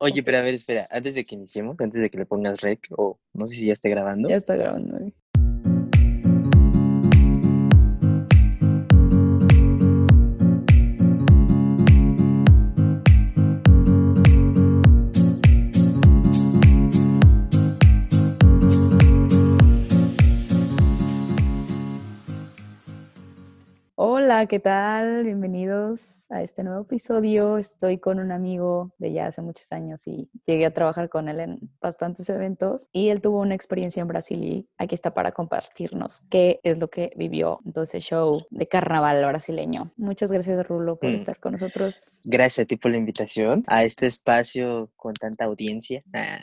Oye, pero a ver, espera, antes de que iniciemos, antes de que le pongas rec, o no sé si ya esté grabando. Ya está grabando. Hola, ¿qué tal? Bienvenidos a este nuevo episodio. Estoy con un amigo de ya hace muchos años y llegué a trabajar con él en bastantes eventos y él tuvo una experiencia en Brasil y aquí está para compartirnos qué es lo que vivió en todo ese show de carnaval brasileño. Muchas gracias, Rulo, por Mm. estar con nosotros. Gracias a ti por la invitación a este espacio con tanta audiencia. Ah.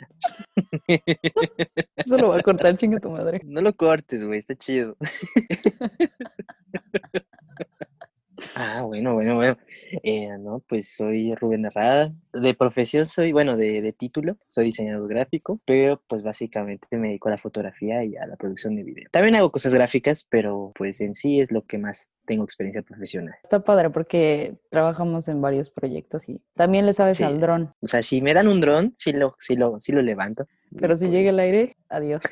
Eso lo voy a cortar, chinga tu madre. No lo cortes, güey, está chido. Ah, bueno, bueno, bueno. Eh, no, pues soy Rubén Herrada. De profesión soy, bueno, de, de título, soy diseñador gráfico, pero pues básicamente me dedico a la fotografía y a la producción de video. También hago cosas gráficas, pero pues en sí es lo que más tengo experiencia profesional. Está padre porque trabajamos en varios proyectos y también le sabes Sí. al dron, O sea, si me dan un dron, sí lo, sí lo, sí lo levanto. Pero si llega el pues, aire, adiós.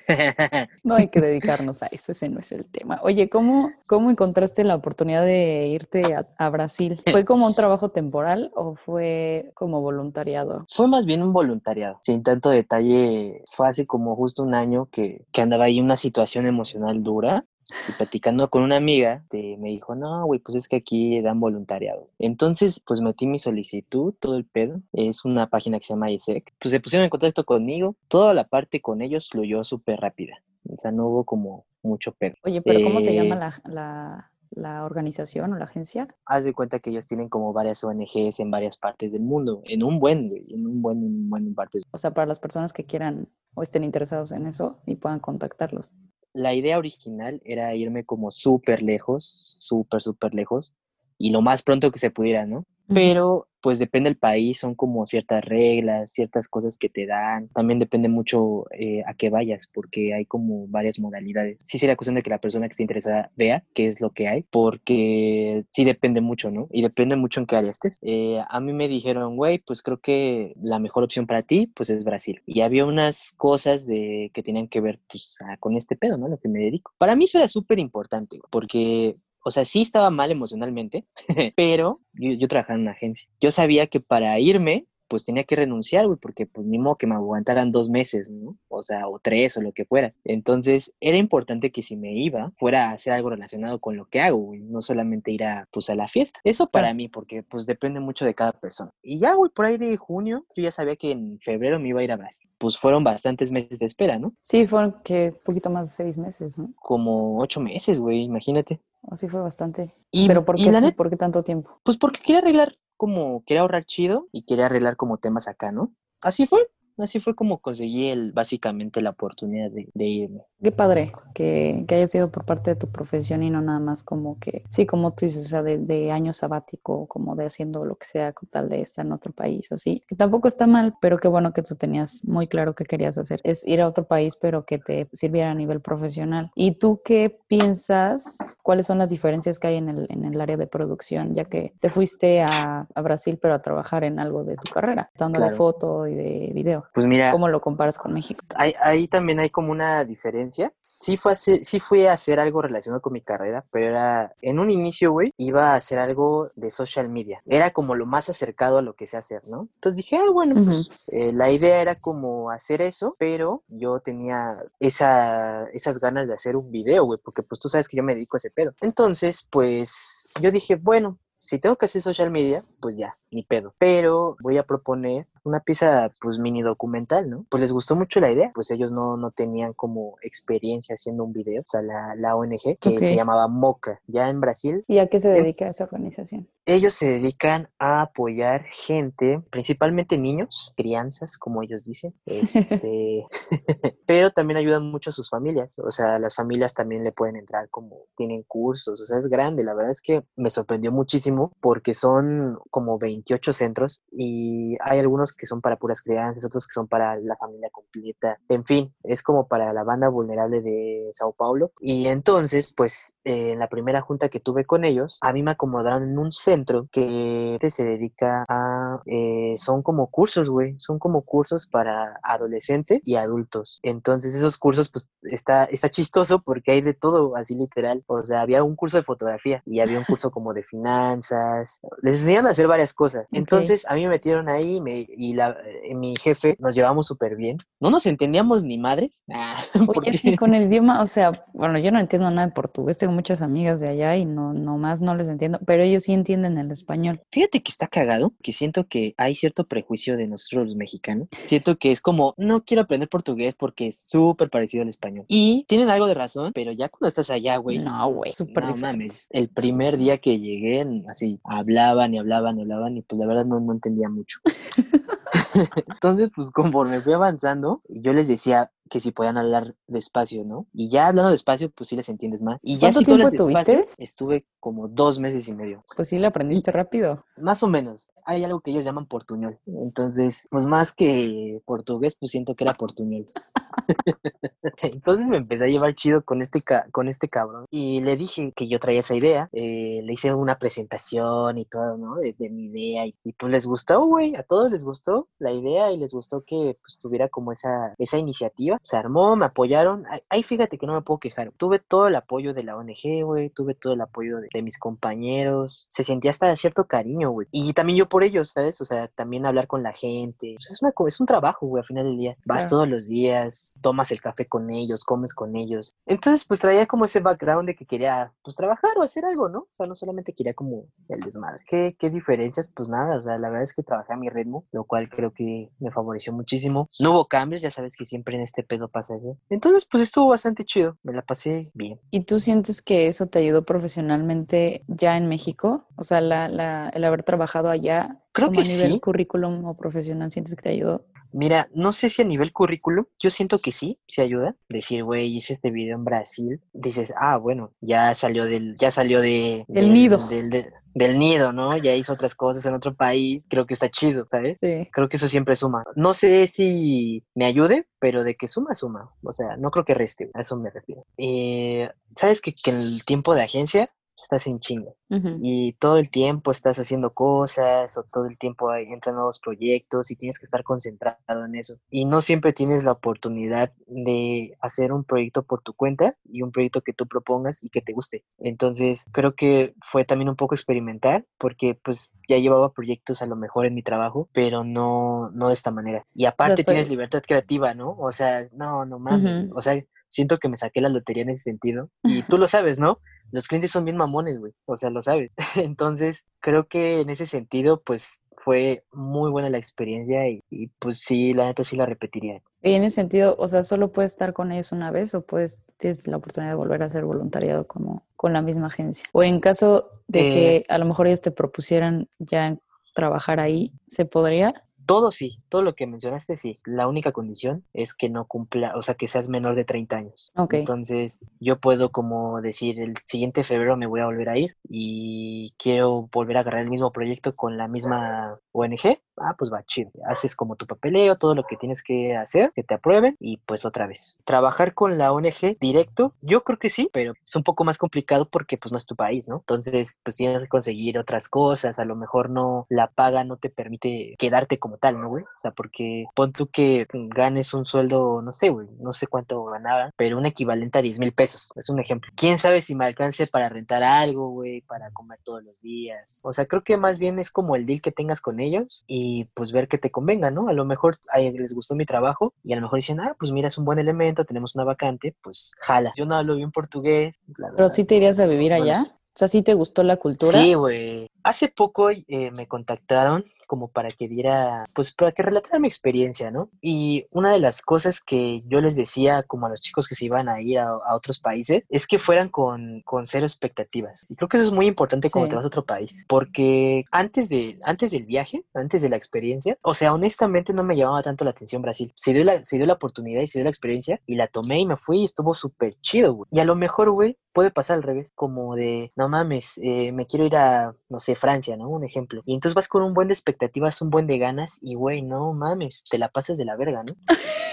No hay que dedicarnos a eso, ese no es el tema. Oye, ¿cómo, cómo encontraste la oportunidad de irte a, a Brasil? ¿Fue como un trabajo temporal o fue como voluntariado? Fue más bien un voluntariado, sin tanto detalle. Fue hace como justo un año que, que andaba ahí una situación emocional dura y platicando con una amiga, te- me dijo, no, güey, pues es que aquí dan voluntariado. Entonces, pues metí mi solicitud, todo el pedo. Es una página que se llama ISEC. Pues se pusieron en contacto conmigo. Toda la parte con ellos fluyó súper rápida. O sea, no hubo como mucho pedo. Oye, pero ¿cómo se llama Eh, la, la, la organización o la agencia? Haz de cuenta que ellos tienen como varias ONGs en varias partes del mundo. En un buen, güey, en un buen, un buen partes. O sea, para las personas que quieran o estén interesados en eso y puedan contactarlos. La idea original era irme como súper lejos, súper, súper lejos, y lo más pronto que se pudiera, ¿no? Pero pues depende del país, son como ciertas reglas, ciertas cosas que te dan. También depende mucho eh, a qué vayas, porque hay como varias modalidades. Sí sería cuestión de que la persona que esté interesada vea qué es lo que hay, porque sí depende mucho, ¿no? Y depende mucho en qué área estés. Eh, a mí me dijeron, güey, pues creo que la mejor opción para ti, pues es Brasil. Y había unas cosas de que tenían que ver, pues, con este pedo, ¿no? Lo que me dedico. Para mí eso era súper importante, porque o sea, sí estaba mal emocionalmente, pero yo, trabajaba en una agencia. Yo sabía que para irme, pues tenía que renunciar, güey, porque pues ni modo que me aguantaran dos meses, ¿no? O sea, o tres o lo que fuera. Entonces, era importante que si me iba, fuera a hacer algo relacionado con lo que hago, güey, no solamente ir a, pues, a la fiesta. Eso para Claro. mí, porque pues depende mucho de cada persona. Y ya, güey, por ahí de junio, yo ya sabía que en febrero me iba a ir a Brasil. Pues fueron bastantes meses de espera, ¿no? Sí, fueron que un poquito más de seis meses, ¿no? Como ocho meses, güey, imagínate. Así fue bastante. Y, ¿Pero por y qué, la neta, por qué tanto tiempo? Pues porque quería arreglar como, quería ahorrar chido y quería arreglar como temas acá, ¿no? Así fue, así fue como conseguí el, básicamente la oportunidad de, de irme. Qué padre que, que haya sido por parte de tu profesión y no nada más como que, sí, como tú dices, o sea, de, de año sabático, como de haciendo lo que sea con tal de estar en otro país o así, que tampoco está mal, pero qué bueno que tú tenías muy claro qué querías hacer. Es ir a otro país, pero que te sirviera a nivel profesional. ¿Y tú qué piensas? ¿Cuáles son las diferencias que hay en el, en el área de producción, ya que te fuiste a, a Brasil, pero a trabajar en algo de tu carrera, estando de foto y de video? Pues mira, ¿Cómo lo comparas con México? ahí, ahí también hay como una diferencia. Sí, fue a hacer- sí a hacer algo relacionado con mi carrera, pero era, en un inicio, güey, iba a hacer algo de social media. Era como lo más acercado a lo que sé hacer, ¿no? Entonces dije, ah, bueno, pues eh, la idea era como hacer eso, pero yo tenía esa, esas ganas de hacer un video, güey, porque pues tú sabes que yo me dedico a ese pedo. Entonces, pues yo dije, bueno, si tengo que hacer social media, pues ya, ni pedo. Pero voy a proponer una pieza, pues, mini documental, ¿no? Pues les gustó mucho la idea, pues ellos no, no tenían como experiencia haciendo un video, o sea, la, la ONG que se llamaba MOCA, ya en Brasil, ¿Y a qué se En- dedica esa organización? ellos se dedican a apoyar gente, principalmente niños, crianzas, como ellos dicen, este, pero también ayudan mucho a sus familias, o sea, las familias también le pueden entrar como tienen cursos, o sea, es grande, la verdad es que me sorprendió muchísimo porque son como 28 centros y hay algunos otros que son para puras crianzas, otros que son para la familia completa. En fin, es como para la banda vulnerable de Sao Paulo. Y entonces, pues, eh, en la primera junta que tuve con ellos, a mí me acomodaron en un centro que se dedica a... Eh, son como cursos, güey. Son como cursos para adolescentes y adultos. Entonces, esos cursos, pues, está, está chistoso porque hay de todo, así literal. O sea, había un curso de fotografía y había un curso como de finanzas. Les enseñan a hacer varias cosas. Entonces, a mí me metieron ahí me, y la, eh, mi jefe nos llevamos súper bien. No nos entendíamos ni madres. Ah, Oye, sí, con el idioma, o sea, bueno, yo no entiendo nada de portugués, tengo muchas amigas de allá y no, más no les entiendo, pero ellos sí entienden el español. Fíjate que está cagado, que siento que hay cierto prejuicio de nosotros los mexicanos. Siento que es como, no quiero aprender portugués porque es súper parecido al español. Y tienen algo de razón, pero ya cuando estás allá, güey. No, güey, súper No mames, el primer día que llegué, así, hablaban y hablaban y hablaban y pues la verdad no, no entendía mucho. Entonces, pues conforme fui avanzando, yo les decía que si podían hablar despacio, ¿no? Y ya hablando despacio, pues sí les entiendes más. Y ya ¿Cuánto si tiempo estuviste? estuve como dos meses y medio. Pues sí, lo aprendiste rápido. Más o menos. Hay algo que ellos llaman portuñol. Entonces, pues más que portugués, pues siento que era portuñol. Entonces me empecé a llevar chido con este, con este cabrón y le dije que yo traía esa idea, eh, le hice una presentación y todo, ¿no? De, mi idea y, pues les gustó, güey, a todos les gustó la idea y les gustó que pues tuviera como esa, esa iniciativa. Se armó, me apoyaron. Ahí fíjate que no me puedo quejar. Tuve todo el apoyo de la ONG, güey, tuve todo el apoyo de, mis compañeros. Se sentía hasta cierto cariño, güey. Y también yo por ellos, ¿sabes? O sea, también hablar con la gente. Pues, es, una, es un trabajo, güey, al final del día. Vas todos los días, tomas el café con ellos, comes con ellos. Entonces, pues traía como ese background de que quería, pues, trabajar o hacer algo, ¿no? O sea, no solamente quería como el desmadre. ¿Qué, qué diferencias? Pues nada, o sea, la verdad es que trabajé a mi ritmo, lo cual creo que me favoreció muchísimo. No hubo cambios, ya sabes que siempre en este pedo pasa eso. Entonces, pues estuvo bastante chido, me la pasé bien. ¿Y tú sientes que eso te ayudó profesionalmente ya en México? O sea, la, la, el haber trabajado allá, creo que a nivel sí. currículum o profesional, ¿sientes que te ayudó? Mira, no sé si a nivel currículum, yo siento que sí, se ayuda. Decir, güey, hice este video en Brasil, dices, ah, bueno, ya salió del, ya salió de, del, nido. Del, nido, ¿no? Ya hizo otras cosas en otro país, creo que está chido, ¿sabes? Sí. Creo que eso siempre suma. No sé si me ayude, pero de que suma, suma. O sea, no creo que reste, a eso me refiero. Eh, ¿Sabes que, que el tiempo de agencia estás en chingo. Y todo el tiempo estás haciendo cosas o todo el tiempo entran nuevos proyectos y tienes que estar concentrado en eso. Y no siempre tienes la oportunidad de hacer un proyecto por tu cuenta y un proyecto que tú propongas y que te guste. Entonces creo que fue también un poco experimentar porque pues ya llevaba proyectos a lo mejor en mi trabajo, pero no, no de esta manera. Y aparte tienes libertad creativa, ¿no? O sea, no, no mames. O sea, siento que me saqué la lotería en ese sentido. Y tú lo sabes, ¿no? Los clientes son bien mamones, güey, o sea, lo sabes. Entonces, creo que en ese sentido, pues fue muy buena la experiencia y, pues sí, la neta sí la repetiría. Y en ese sentido, o sea, ¿solo puedes estar con ellos una vez o puedes, tienes la oportunidad de volver a hacer voluntariado como con la misma agencia? O en caso de que eh a lo mejor ellos te propusieran ya trabajar ahí, ¿se podría? Todo sí, todo lo que mencionaste sí. La única condición es que no cumpla, o sea, que seas menor de 30 años. Entonces, yo puedo como decir, el siguiente febrero me voy a volver a ir y quiero volver a agarrar el mismo proyecto con la misma ONG. Ah, pues va chido. Haces como tu papeleo, todo lo que tienes que hacer, que te aprueben y pues otra vez. Trabajar con la ONG directo, yo creo que sí, pero es un poco más complicado porque pues no es tu país, ¿no? Entonces, pues tienes que conseguir otras cosas, a lo mejor no, la paga no te permite quedarte como tal, ¿no, güey? O sea, porque pon tú que ganes un sueldo, no sé, güey, no sé cuánto ganaba, pero un equivalente a 10 mil pesos, es un ejemplo. ¿Quién sabe si me alcance para rentar algo, güey, para comer todos los días? O sea, creo que más bien es como el deal que tengas con ellos y pues ver que te convenga, ¿no? A lo mejor a les gustó mi trabajo y a lo mejor dicen, ah, pues mira, es un buen elemento, tenemos una vacante, pues jala. Yo no hablo bien portugués. pero sí te irías a vivir allá. O sea, ¿sí te gustó la cultura? Sí, güey. Hace poco eh, me contactaron como para que diera, pues para que relatara mi experiencia, ¿no? Y una de las cosas que yo les decía como a los chicos que se iban a ir a, otros países es que fueran con, con cero expectativas. Y creo que eso es muy importante cuando te vas a otro país, porque antes, de, antes del viaje, antes de la experiencia, o sea, honestamente no me llamaba tanto la atención Brasil. Se dio la, se dio la oportunidad y se dio la experiencia y la tomé y me fui y estuvo súper chido, güey. Y a lo mejor, güey, puede pasar al revés, como de, no mames, eh, me quiero ir a, no sé, Francia, ¿no? Un ejemplo. Y entonces vas con un buen de expectativas un buen de ganas y, güey, no mames, te la pasas de la verga, ¿no?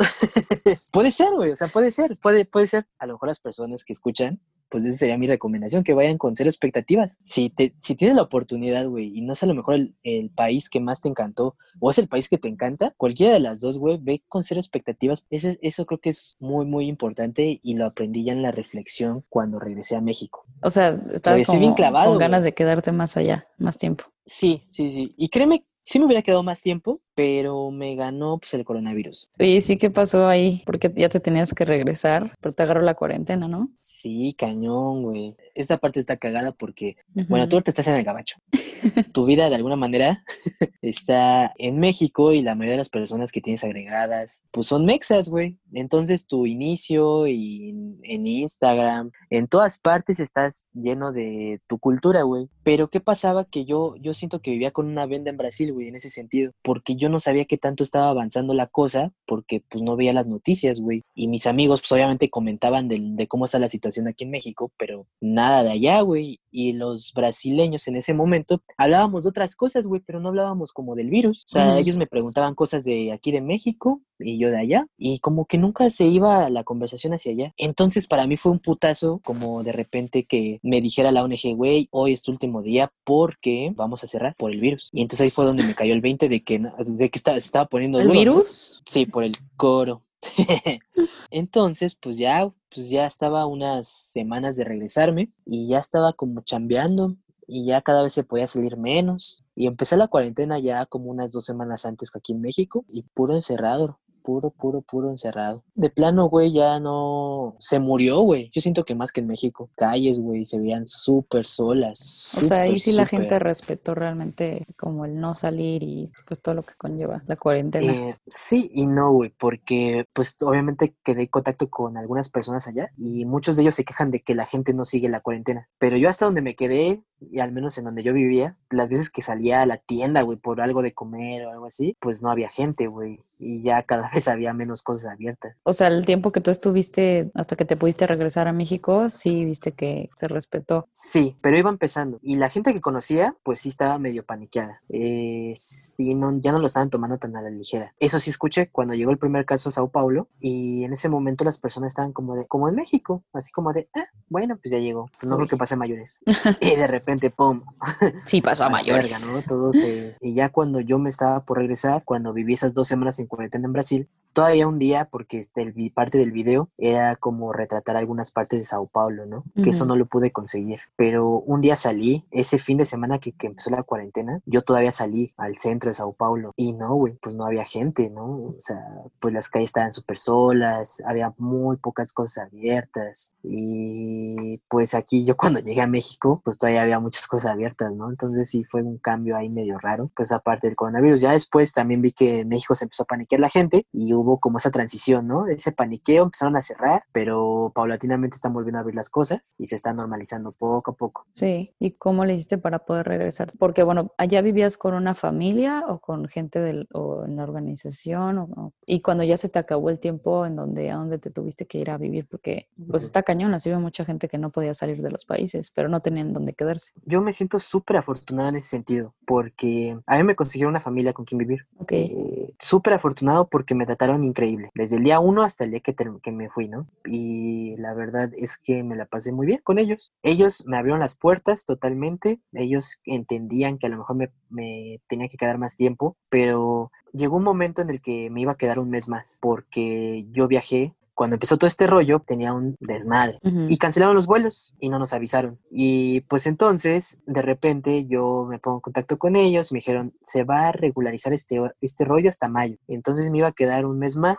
puede ser, güey, o sea, puede ser, puede, puede ser. A lo mejor las personas que escuchan pues esa sería mi recomendación, que vayan con cero expectativas. Si, te, si tienes la oportunidad, güey, y no es a lo mejor el, el, país que más te encantó, o es el país que te encanta, cualquiera de las dos, güey, ve con cero expectativas. Ese, eso creo que es muy, muy importante y lo aprendí ya en la reflexión cuando regresé a México. O sea, estabas como, bien clavado, con ganas de quedarte más allá, más tiempo. Sí, sí, sí. Y créeme sí me hubiera quedado más tiempo, pero me ganó pues el coronavirus. Y sí, ¿qué pasó ahí? Porque ya te tenías que regresar, pero te agarró la cuarentena, ¿no? Sí, cañón, güey. Esta parte está cagada porque, bueno, tú te estás en el gabacho. tu vida de alguna manera está en México y la mayoría de las personas que tienes agregadas, pues son mexas, güey. Entonces tu inicio y en Instagram, en todas partes estás lleno de tu cultura, güey. Pero ¿qué pasaba? Que yo, yo siento que vivía con una venda en Brasil, güey, en ese sentido. Porque yo no sabía qué tanto estaba avanzando la cosa, porque pues no veía las noticias, güey. Y mis amigos, pues obviamente comentaban de, de cómo está la situación aquí en México, pero nada de allá, güey. Y los brasileños en ese momento hablábamos de otras cosas, güey, pero no hablábamos como del virus. O sea, ellos me preguntaban cosas de aquí de México y yo de allá. Y como que nunca se iba la conversación hacia allá. Entonces para mí fue un putazo como de repente que me dijera la ONG, güey, hoy es tu último día porque vamos a cerrar por el virus. Y entonces ahí fue donde me cayó el 20 de que, de que estaba, estaba poniendo... ¿El virus? Sí, por el coro. Entonces, pues ya, pues ya estaba unas semanas de regresarme y ya estaba como chambeando y ya cada vez se podía salir menos. Y empecé la cuarentena ya como unas dos semanas antes que aquí en México y puro encerrado puro, puro, puro encerrado. De plano, güey, ya no... Se murió, güey. Yo siento que más que en México. Calles, güey, se veían súper solas. o sea, ahí sí la gente respetó realmente como el no salir y pues todo lo que conlleva la cuarentena. Eh, sí y no, güey, porque pues obviamente quedé en contacto con algunas personas allá y muchos de ellos se quejan de que la gente no sigue la cuarentena. Pero yo hasta donde me quedé, y al menos en donde yo vivía, las veces que salía a la tienda, güey, por algo de comer o algo así, pues no había gente, güey, y ya cada vez había menos cosas abiertas. O sea, el tiempo que tú estuviste hasta que te pudiste regresar a México, sí viste que se respetó. Sí, pero iba empezando. Y la gente que conocía, pues sí estaba medio paniqueada. Eh, sí, no, ya no lo estaban tomando tan a la ligera. Eso sí escuché cuando llegó el primer caso a Sao Paulo, y en ese momento las personas estaban como de, como en México, así como de, ah, bueno, pues ya llegó. Pues no creo que pase mayores. y de repente pum. Sí, pasó a, mayores. ¿no? Todo y ya cuando yo me estaba por regresar, cuando viví esas dos semanas en cuarentena en Brasil, todavía un día, porque este, parte del video era como retratar algunas partes de Sao Paulo, ¿no? Que eso no lo pude conseguir. Pero un día salí, ese fin de semana que, que empezó la cuarentena, yo todavía salí al centro de Sao Paulo y no, güey, pues no había gente, ¿no? O sea, pues las calles estaban súper solas, había muy pocas cosas abiertas y pues aquí yo cuando llegué a México, pues todavía había muchas cosas abiertas, ¿no? Entonces sí fue un cambio ahí medio raro, pues aparte del coronavirus. Ya después también vi que en México se empezó a paniquear la gente y hubo como esa transición, ¿no? Ese paniqueo, empezaron a cerrar, pero paulatinamente están volviendo a abrir las cosas y se está normalizando poco a poco. Sí, ¿y cómo le hiciste para poder regresar? Porque, bueno, allá vivías con una familia o con gente del, o en la organización, o, y cuando ya se te acabó el tiempo en donde, a donde te tuviste que ir a vivir, porque pues está cañón, así veo mucha gente que no podía salir de los países, pero no tenían dónde quedarse. Yo me siento súper afortunada en ese sentido, porque a mí me consiguieron una familia con quien vivir. Ok. Eh, súper afortunado porque me trataron increíble, desde el día uno hasta el día que, que me fui, ¿no? Y la verdad es que me la pasé muy bien con ellos. Ellos me abrieron las puertas totalmente, ellos entendían que a lo mejor me, me tenía que quedar más tiempo, pero llegó un momento en el que me iba a quedar un mes más, porque yo viajé cuando empezó todo este rollo, tenía un desmadre. Y cancelaron los vuelos y no nos avisaron. Y pues entonces, de repente, yo me pongo en contacto con ellos y me dijeron, se va a regularizar este, este rollo hasta mayo. Entonces me iba a quedar un mes más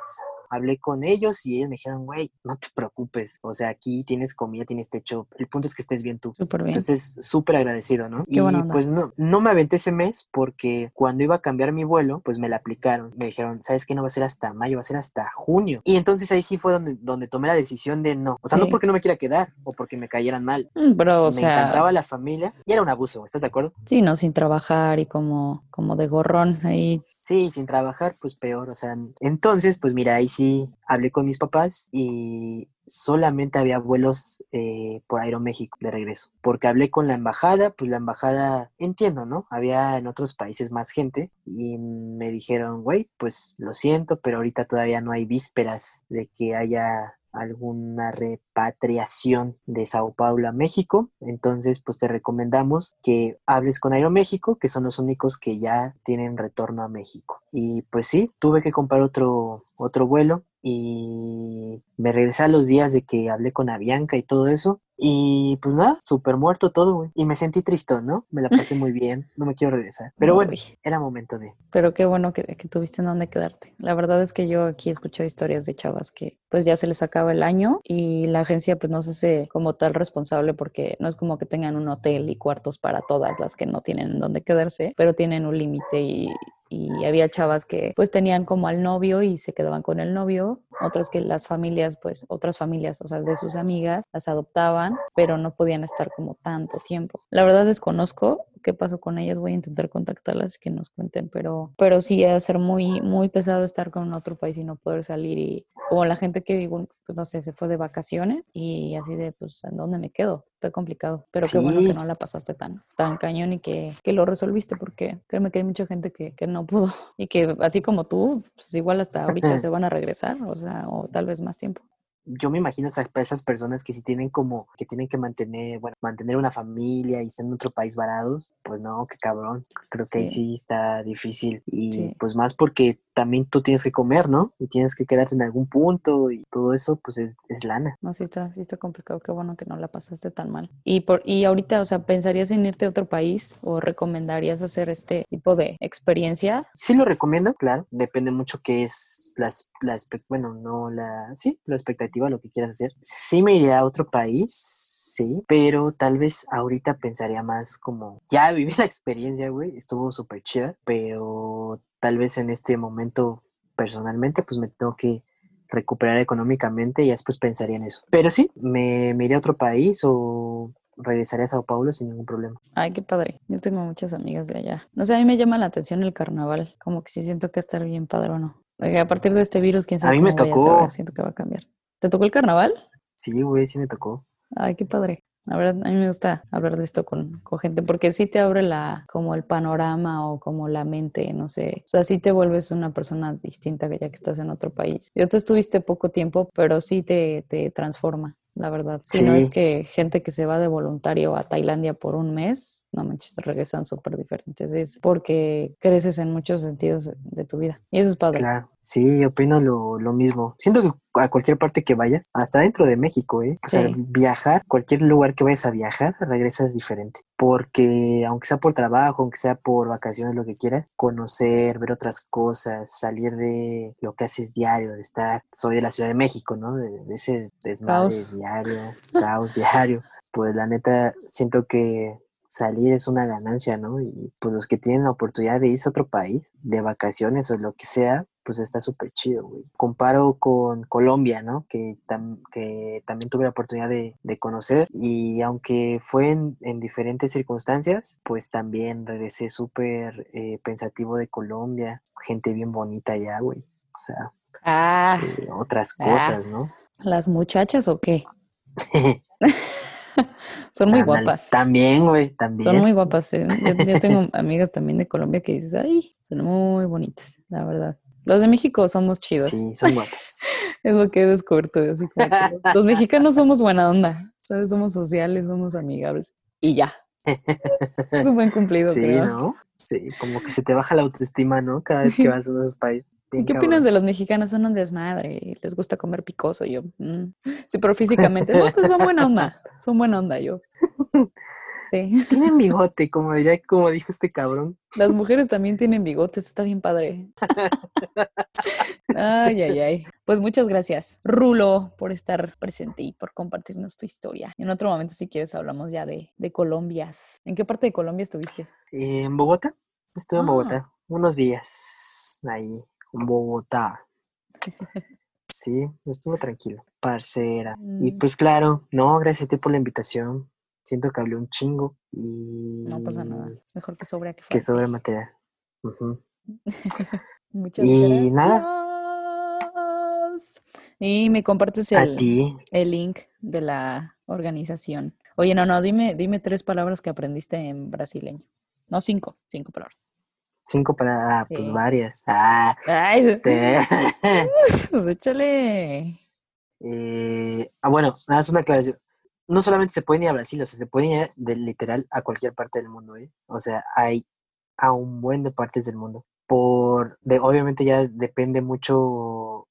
hablé con ellos y ellos me dijeron, güey, no te preocupes, o sea, aquí tienes comida, tienes techo, el punto es que estés bien tú. Súper bien. Entonces, súper agradecido, ¿no? y pues no, no me aventé ese mes porque cuando iba a cambiar mi vuelo, pues me la aplicaron. Me dijeron, ¿sabes qué? No va a ser hasta mayo, va a ser hasta junio. Y entonces ahí sí fue donde, donde tomé la decisión de no. O sea, no porque no me quiera quedar o porque me cayeran mal. Mm, pero, o me encantaba la familia y era un abuso, ¿estás de acuerdo? Sí, no, sin trabajar y como, como de gorrón ahí Sí, sin trabajar, pues peor, o sea, entonces, pues mira, ahí sí hablé con mis papás y solamente había vuelos eh, por Aeroméxico de regreso, porque hablé con la embajada, pues la embajada, entiendo, ¿no? Había en otros países más gente y me dijeron, güey, pues lo siento, pero ahorita todavía no hay vísperas de que haya alguna repatriación de Sao Paulo a México. Entonces, pues te recomendamos que hables con Aeroméxico, que son los únicos que ya tienen retorno a México. Y pues sí, tuve que comprar otro, otro vuelo y me regresé a los días de que hablé con Avianca y todo eso. Y pues nada, súper muerto todo, güey. Y me sentí triste, ¿no? Me la pasé muy bien, no me quiero regresar. Pero bueno, era momento de... Pero qué bueno que, que, tuviste en dónde quedarte. La verdad es que yo aquí he escuchado historias de chavas que pues ya se les acaba el año y la agencia pues no se hace como tal responsable porque no es como que tengan un hotel y cuartos para todas las que no tienen en dónde quedarse, pero tienen un límite y y había chavas que pues tenían como al novio y se quedaban con el novio, otras que las familias pues otras familias, o sea, de sus amigas las adoptaban, pero no podían estar como tanto tiempo. La verdad desconozco qué pasó con ellas, voy a intentar contactarlas y que nos cuenten, pero pero sí a ser muy muy pesado estar con otro país y no poder salir y como la gente que digo, pues no sé, se fue de vacaciones y así de pues ¿en dónde me quedo? Está complicado, pero qué bueno que no la pasaste tan tan cañón y que, que lo resolviste porque créeme que hay mucha gente que, que no pudo. Y que así como tú, pues igual hasta ahorita se van a regresar, o sea, o tal vez más tiempo yo me imagino a esas personas que si tienen como, que tienen que mantener, bueno, mantener una familia y están en otro país varados, pues no, qué cabrón. Creo que ahí sí está difícil. Y pues más porque también tú tienes que comer, ¿no? Y tienes que quedarte en algún punto y todo eso, pues es, es lana. No, sí está, sí está complicado. Qué bueno que no la pasaste tan mal. Y, por, y ahorita, o sea, ¿pensarías en irte a otro país o recomendarías hacer este tipo de experiencia? Sí lo recomiendo, claro. Depende mucho qué es la, la bueno, no la, sí, la expectativa, lo que quieras hacer. Sí me iría a otro país, sí, pero tal vez ahorita pensaría más como, ya viví la experiencia, güey, estuvo súper chida, pero tal vez en este momento personalmente pues me tengo que recuperar económicamente y después pensaría en eso. Pero sí, me, me iré a otro país o regresaré a Sao Paulo sin ningún problema. Ay, qué padre. Yo tengo muchas amigas de allá. No sé, a mí me llama la atención el carnaval. Como que sí siento que a estar bien padre o no. A partir de este virus, quién sabe. A mí me tocó. siento que va a cambiar. ¿Te tocó el carnaval? Sí, güey, sí me tocó. Ay, qué padre. La verdad, a mí me gusta hablar de esto con, con, gente porque sí te abre la, como el panorama o como la mente, no sé. O sea, sí te vuelves una persona distinta que ya que estás en otro país. Y tú estuviste poco tiempo, pero sí te, te transforma la verdad. Si no es que gente que se va de voluntario a Tailandia por un mes, no manches, regresan súper diferentes. Es porque creces en muchos sentidos de, tu vida. Y eso es padre. Claro, sí, opino lo, lo mismo. Siento que a cualquier parte que vayas, hasta dentro de México, ¿eh? O sea, viajar, cualquier lugar que vayas a viajar, regresas diferente. Porque aunque sea por trabajo, aunque sea por vacaciones, lo que quieras, conocer, ver otras cosas, salir de lo que haces diario, de estar, soy de la Ciudad de México, ¿no? De, ese desmadre diario, caos diario. Pues la neta, siento que salir es una ganancia, ¿no? Y pues los que tienen la oportunidad de irse a otro país, de vacaciones o lo que sea, pues está súper chido, güey. Comparo con Colombia, ¿no? Que, que también tuve la oportunidad de, conocer y aunque fue en, diferentes circunstancias, pues también regresé súper eh, pensativo de Colombia, gente bien bonita allá, güey. O sea, ah, eh, otras ah. cosas, ¿no? ¿Las muchachas o qué? Son muy guapas. También, güey, también. Son muy guapas. ¿eh? Yo, tengo amigas también de Colombia que dices, ay, son muy bonitas, la verdad. Los de México somos chidos. Sí, son guapos. es lo que he descubierto. Así los mexicanos somos buena onda, ¿sabes? Somos sociales, somos amigables y ya. es un buen cumplido. Sí, ¿no? Sí, como que se te baja la autoestima, ¿no? Cada vez que vas a esos países. ¿Y qué opinas de los mexicanos? Son un desmadre, les gusta comer picoso. Yo, mm. sí, pero físicamente, no, pues son buena onda, son buena onda yo. Tienen bigote, como diría, como dijo este cabrón. Las mujeres también tienen bigotes, está bien padre. Ay, ay, ay. Pues muchas gracias, Rulo, por estar presente y por compartirnos tu historia. En otro momento, si quieres, hablamos ya de, de Colombias. ¿En qué parte de Colombia estuviste? en Bogotá. Estuve en ah. Bogotá unos días ahí, en Bogotá. Sí, estuvo tranquilo, parcera. Y mm. pues claro, no, gracias a ti por la invitación siento que hablé un chingo y... No pasa nada, es mejor que sobre que Que sobre material. Muchas Y gracias. nada. Y me compartes A el, ti. el link de la organización. Oye, no, no, dime, dime tres palabras que aprendiste en brasileño. No, cinco, cinco palabras. Cinco para, ah, pues Sí. varias. Ah, Ay, te- pues échale. Eh, ah, bueno, nada, es una aclaración. No solamente se pueden ir a Brasil, o sea, se pueden ir de literal a cualquier parte del mundo, ¿eh? O sea, hay a un buen de partes del mundo. Por, de, obviamente ya depende mucho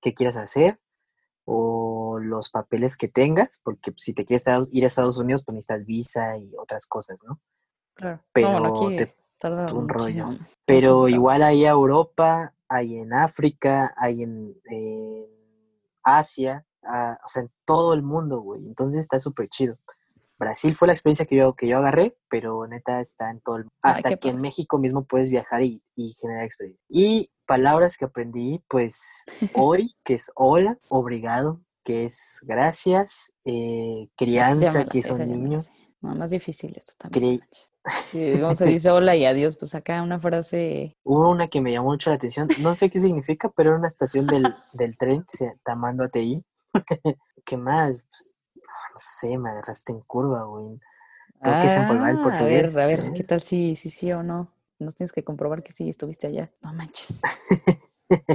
qué quieras hacer o los papeles que tengas, porque si te quieres ir a Estados Unidos, pues necesitas visa y otras cosas, ¿no? Claro. No, Pero bueno, aquí te- tarda un rollo. más. Pero igual hay a Europa, hay en África, hay en, en Asia, o sea, en todo el mundo, güey. Entonces está súper chido. Brasil fue la experiencia que yo, que yo agarré, pero neta está en todo el mundo. Ay, Hasta qué que en. México mismo puedes viajar y, y generar experiencia. Y palabras que aprendí, pues hoy, que es hola, obrigado, que es gracias, eh, crianza, la que son niños. No, más difícil esto también. Cre-. Sí, ¿Cómo se dice hola y adiós? Pues acá una frase. Hubo una que me llamó mucho la atención, no sé qué significa, pero era una estación del, del tren que se llama Tamando ATI. ¿Qué más? Pues, no sé, me agarraste en curva, güey. Tengo que desempolvar el Ah, portugués. A ver, a ver, ¿eh? ¿qué tal si sí, sí o no? Nos tienes que comprobar que sí estuviste allá. No manches.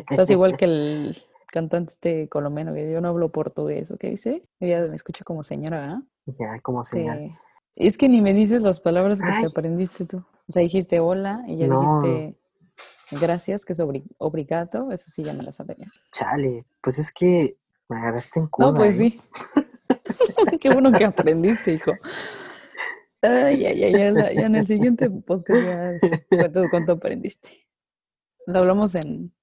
Estás igual que el cantante este colombiano que yo no hablo portugués, ¿o qué dice? Ella me escucha como señora, ¿ah? Ya, como. Que- Es que ni me dices las palabras que Ay. te aprendiste tú. O sea, dijiste hola y ya No. dijiste gracias, que es obri- obrigado. Eso sí ya me la sabía. Chale, pues es que me agarraste en curva. No, pues ¿eh? sí. Qué bueno que aprendiste, hijo. Ay, ay, ay, ya, ya en el siguiente podcast ya cuánto aprendiste. Lo hablamos en...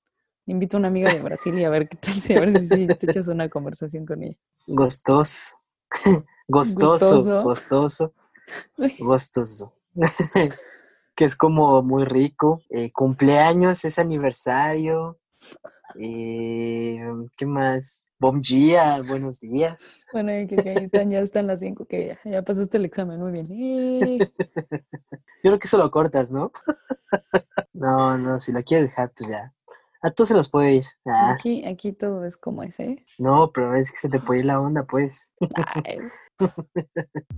Invito a una amiga de Brasil y a ver qué tal, si a ver si te echas una conversación con ella. Gostoso. Gostoso, gostoso, gostoso. que es como muy rico. Eh, cumpleaños, es aniversario. Eh, ¿Qué más? Bom día, buenos días. Bueno, y que, que están, ya están las cinco, que ya, ya pasaste el examen, muy bien. Eh, Yo creo que eso lo cortas, ¿no? no, no, si lo quieres dejar, pues ya. A todos se los puede ir. Ah, Aquí, aquí todo es como es, ¿eh? no, pero es que se te puede ir la onda, pues. Ay.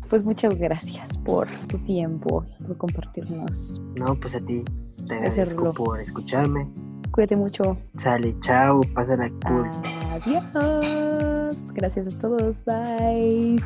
Pues muchas gracias por tu tiempo y por compartirnos. No, pues a ti. Te agradezco por escucharme. Cuídate mucho. Sale, chao, pásala cool. Adiós. Gracias a todos. Bye.